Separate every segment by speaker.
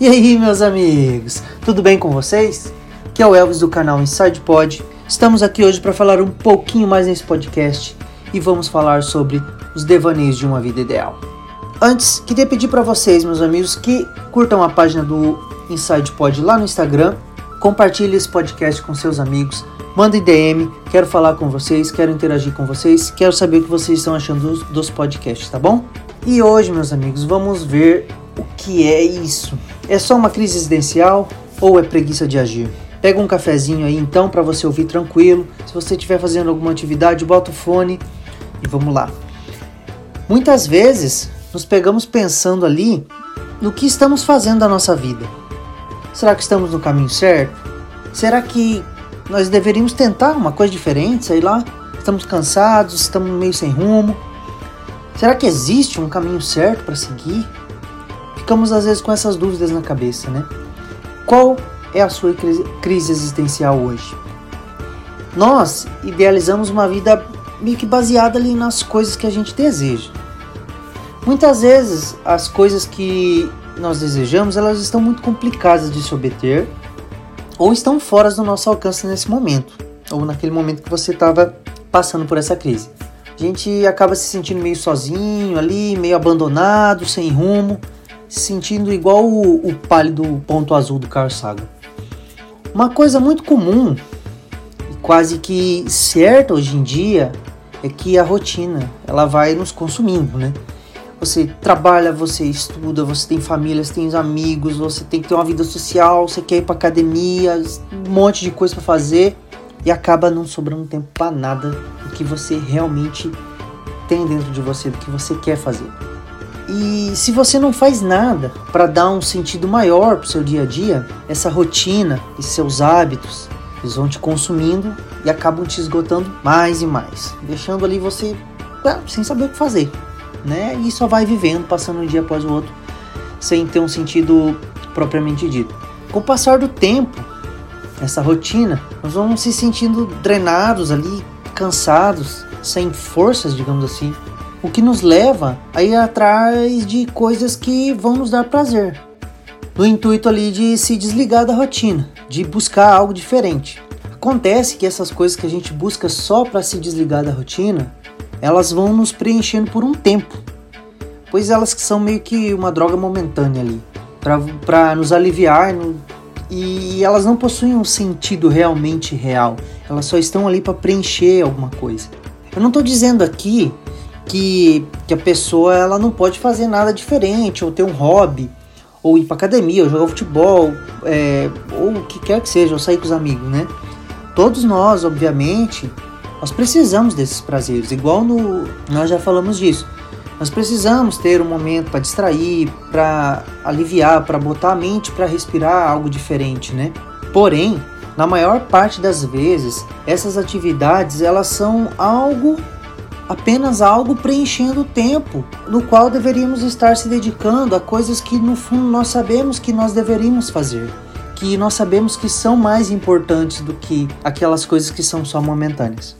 Speaker 1: E aí, meus amigos, tudo bem com vocês? Aqui é o Elvis do canal Inside Pod. Estamos aqui hoje para falar um pouquinho mais nesse podcast e vamos falar sobre os devaneios de uma vida ideal. Antes, queria pedir para vocês, meus amigos, que curtam a página do Inside Pod lá no Instagram, compartilhem esse podcast com seus amigos, mandem DM, quero falar com vocês, quero interagir com vocês, quero saber o que vocês estão achando dos, dos podcasts, tá bom? E hoje, meus amigos, vamos ver o que é isso. É só uma crise existencial ou é preguiça de agir? Pega um cafezinho aí então para você ouvir tranquilo. Se você estiver fazendo alguma atividade, bota o fone e vamos lá. Muitas vezes nos pegamos pensando ali no que estamos fazendo da nossa vida. Será que estamos no caminho certo? Será que nós deveríamos tentar uma coisa diferente, sei lá? Estamos cansados, estamos meio sem rumo. Será que existe um caminho certo para seguir? Ficamos às vezes com essas dúvidas na cabeça, né? Qual é a sua crise existencial hoje? Nós idealizamos uma vida meio que baseada ali nas coisas que a gente deseja. Muitas vezes as coisas que nós desejamos, elas estão muito complicadas de se obter ou estão fora do nosso alcance nesse momento, ou naquele momento que você estava passando por essa crise. A gente acaba se sentindo meio sozinho ali, meio abandonado, sem rumo se sentindo igual o, o pálido ponto azul do Carl Sagan. Uma coisa muito comum e quase que certa hoje em dia é que a rotina ela vai nos consumindo, né? Você trabalha, você estuda, você tem família, você tem amigos, você tem que ter uma vida social, você quer ir para academia, um monte de coisa para fazer e acaba não sobrando tempo para nada do que você realmente tem dentro de você, do que você quer fazer. E se você não faz nada para dar um sentido maior para o seu dia a dia, essa rotina e seus hábitos, eles vão te consumindo e acabam te esgotando mais e mais, deixando ali você ah, sem saber o que fazer, né? E só vai vivendo, passando um dia após o outro, sem ter um sentido propriamente dito. Com o passar do tempo, essa rotina, nós vamos se sentindo drenados ali, cansados, sem forças, digamos assim, o que nos leva a ir atrás de coisas que vão nos dar prazer, no intuito ali de se desligar da rotina, de buscar algo diferente. Acontece que essas coisas que a gente busca só para se desligar da rotina, elas vão nos preenchendo por um tempo, pois elas são meio que uma droga momentânea ali, para nos aliviar no, e elas não possuem um sentido realmente real, elas só estão ali para preencher alguma coisa. Eu não estou dizendo aqui que, que a pessoa ela não pode fazer nada diferente, ou ter um hobby, ou ir para academia, ou jogar futebol, é, ou o que quer que seja, ou sair com os amigos, né? Todos nós, obviamente, nós precisamos desses prazeres, igual no nós já falamos disso. Nós precisamos ter um momento para distrair, para aliviar, para botar a mente para respirar algo diferente, né? Porém, na maior parte das vezes, essas atividades elas são algo apenas algo preenchendo o tempo no qual deveríamos estar se dedicando a coisas que no fundo nós sabemos que nós deveríamos fazer, que nós sabemos que são mais importantes do que aquelas coisas que são só momentâneas.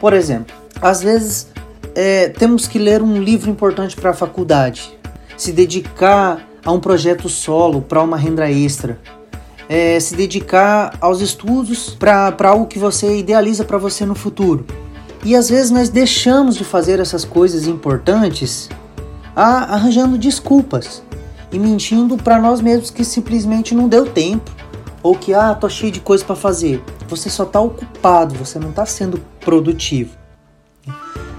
Speaker 1: Por exemplo, às vezes é, temos que ler um livro importante para a faculdade, se dedicar a um projeto solo para uma renda extra, é, se dedicar aos estudos para algo que você idealiza para você no futuro. E às vezes nós deixamos de fazer essas coisas importantes arranjando desculpas e mentindo para nós mesmos que simplesmente não deu tempo ou que ah, tô cheio de coisa para fazer. Você só tá ocupado, você não tá sendo produtivo.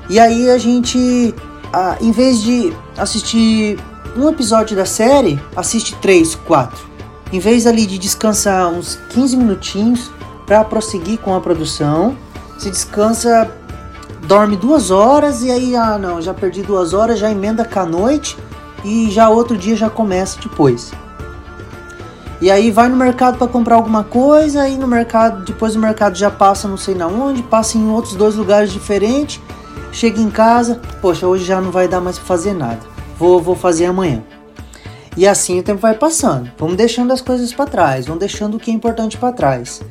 Speaker 1: E aí a gente, ah, em vez de assistir um episódio da série, assiste três, quatro. Em vez ali de descansar uns 15 minutinhos para prosseguir com a produção, se descansa dorme duas horas e aí, ah não, já perdi duas horas, já emenda com a noite e já outro dia já começa depois. E aí vai no mercado para comprar alguma coisa, aí no mercado, depois do mercado já passa não sei na onde, passa em outros dois lugares diferentes, chega em casa, poxa, hoje já não vai dar mais para fazer nada. Vou, vou fazer amanhã. E assim o tempo vai passando. Vamos deixando as coisas para trás, vamos deixando o que é importante para trás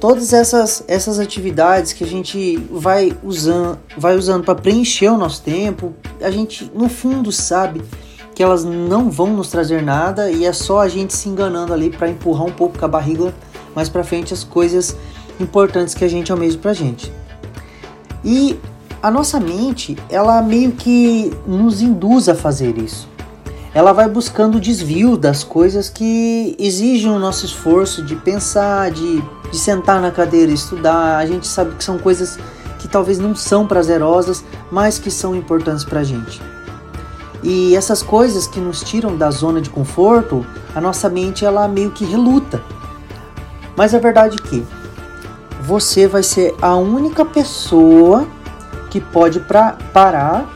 Speaker 1: todas essas, essas atividades que a gente vai usando vai usando para preencher o nosso tempo, a gente no fundo sabe que elas não vão nos trazer nada e é só a gente se enganando ali para empurrar um pouco com a barriga mais para frente as coisas importantes que a gente almeja pra gente. E a nossa mente, ela meio que nos induz a fazer isso. Ela vai buscando desvio das coisas que exigem o nosso esforço de pensar, de, de sentar na cadeira estudar. A gente sabe que são coisas que talvez não são prazerosas, mas que são importantes para a gente. E essas coisas que nos tiram da zona de conforto, a nossa mente ela meio que reluta. Mas a verdade é que você vai ser a única pessoa que pode pra, parar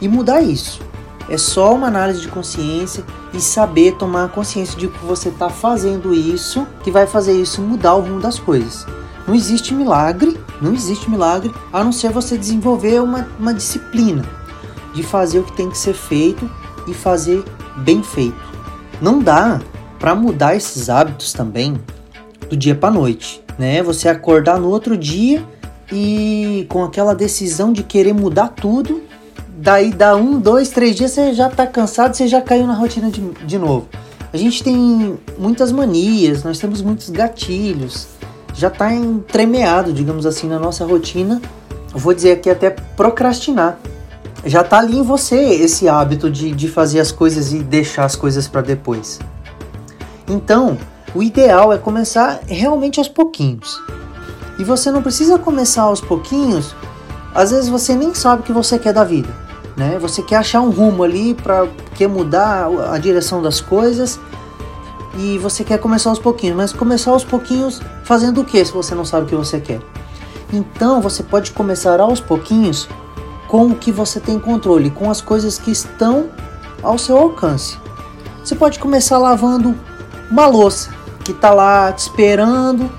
Speaker 1: e mudar isso. É só uma análise de consciência e saber tomar consciência de que você está fazendo isso que vai fazer isso mudar o rumo das coisas. Não existe milagre, não existe milagre a não ser você desenvolver uma, uma disciplina de fazer o que tem que ser feito e fazer bem feito. Não dá para mudar esses hábitos também do dia para noite, né? Você acordar no outro dia e com aquela decisão de querer mudar tudo, daí dá um, dois, três dias você já tá cansado, você já caiu na rotina de, de novo. A gente tem muitas manias, nós temos muitos gatilhos, já tá entremeado, digamos assim, na nossa rotina. vou dizer aqui até procrastinar. Já tá ali em você esse hábito de, de fazer as coisas e deixar as coisas para depois. Então, o ideal é começar realmente aos pouquinhos. E você não precisa começar aos pouquinhos. Às vezes você nem sabe o que você quer da vida, né? Você quer achar um rumo ali para quer mudar a direção das coisas e você quer começar aos pouquinhos, mas começar aos pouquinhos fazendo o que se você não sabe o que você quer? Então você pode começar aos pouquinhos com o que você tem controle, com as coisas que estão ao seu alcance. Você pode começar lavando uma louça que está lá te esperando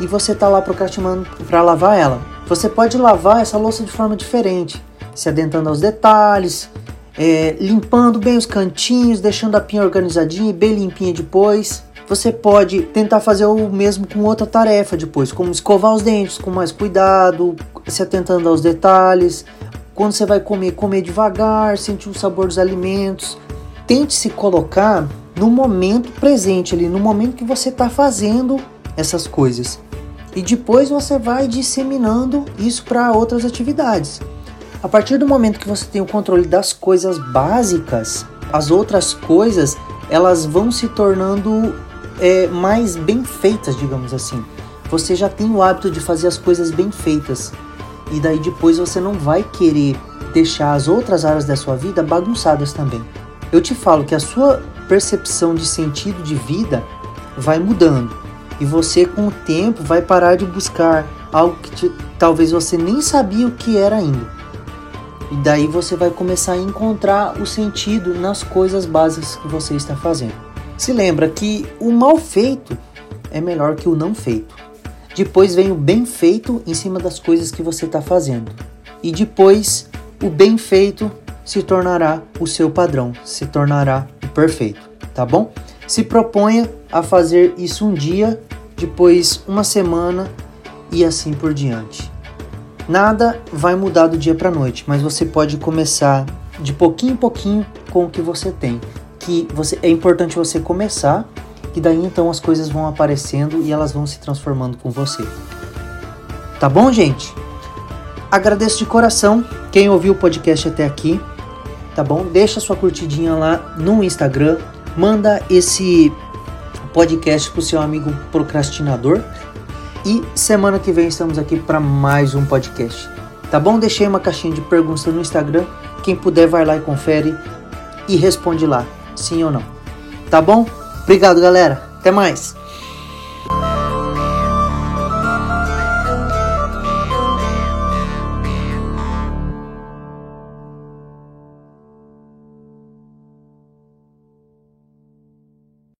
Speaker 1: e você está lá procrastinando para lavar ela. Você pode lavar essa louça de forma diferente, se adentrando aos detalhes, é, limpando bem os cantinhos, deixando a pia organizadinha e bem limpinha depois. Você pode tentar fazer o mesmo com outra tarefa depois, como escovar os dentes com mais cuidado, se atentando aos detalhes. Quando você vai comer, comer devagar, sentir o sabor dos alimentos. Tente se colocar no momento presente ali, no momento que você está fazendo essas coisas. E depois você vai disseminando isso para outras atividades. A partir do momento que você tem o controle das coisas básicas, as outras coisas elas vão se tornando é, mais bem feitas, digamos assim. Você já tem o hábito de fazer as coisas bem feitas e daí depois você não vai querer deixar as outras áreas da sua vida bagunçadas também. Eu te falo que a sua percepção de sentido de vida vai mudando e você com o tempo vai parar de buscar algo que te, talvez você nem sabia o que era ainda. E daí você vai começar a encontrar o sentido nas coisas básicas que você está fazendo. Se lembra que o mal feito é melhor que o não feito. Depois vem o bem feito em cima das coisas que você está fazendo. E depois o bem feito se tornará o seu padrão, se tornará o perfeito, tá bom? Se proponha a fazer isso um dia, depois uma semana e assim por diante. Nada vai mudar do dia para noite, mas você pode começar de pouquinho em pouquinho com o que você tem. Que você é importante você começar, que daí então as coisas vão aparecendo e elas vão se transformando com você. Tá bom, gente? Agradeço de coração quem ouviu o podcast até aqui tá bom? Deixa sua curtidinha lá no Instagram, manda esse podcast pro seu amigo procrastinador e semana que vem estamos aqui para mais um podcast. Tá bom? Deixei uma caixinha de perguntas no Instagram. Quem puder vai lá e confere e responde lá, sim ou não. Tá bom? Obrigado, galera. Até mais.